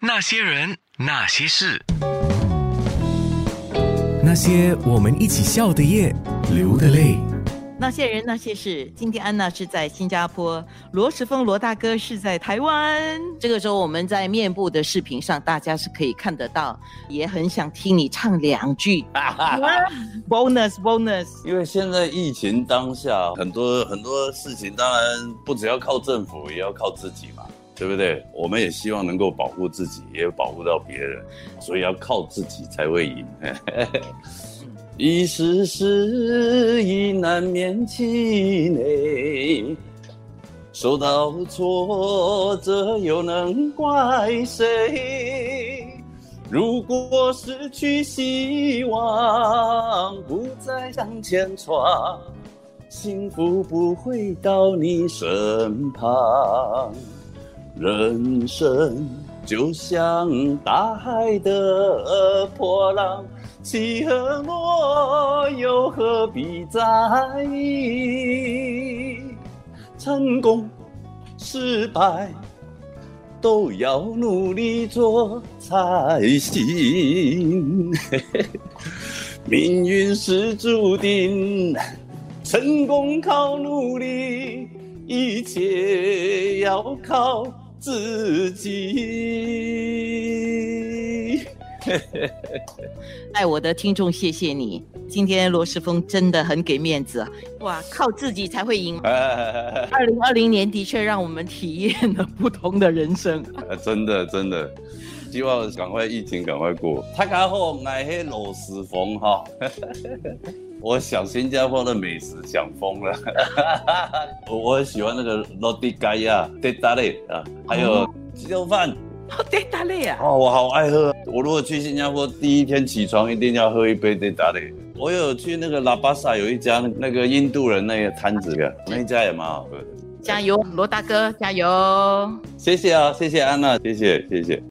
那些人，那些事，那些我们一起笑的夜，流的泪。那些人那些事，今天安娜是在新加坡，罗时峰罗大哥是在台湾。这个时候我们在面部的视频上，大家是可以看得到，也很想听你唱两句。bonus bonus，因为现在疫情当下，很多很多事情，当然不只要靠政府，也要靠自己嘛，对不对？我们也希望能够保护自己，也保护到别人，所以要靠自己才会赢。一时失意难免气馁，受到挫折又能怪谁？如果失去希望，不再向前闯，幸福不会到你身旁。人生就像大海的波浪。起和落又何必在意？成功、失败都要努力做才行。命运是注定，成功靠努力，一切要靠自己。爱我的听众，谢谢你。今天罗世峰真的很给面子，哇，靠自己才会赢。二零二零年的确让我们体验了不同的人生。真的真的，希望赶快疫情赶快过。他刚好爱黑罗时峰哈，我想新加坡的美食想疯了。我我很喜欢那个罗迪盖亚、德达类啊，还有鸡肉饭。好德达类啊！哦，我好爱喝。我如果去新加坡，第一天起床一定要喝一杯德达类。我有去那个拉巴萨有一家那个印度人那个摊子的，那一家也蛮好喝的。加油，罗大哥，加油！谢谢啊，谢谢安娜，谢谢谢谢。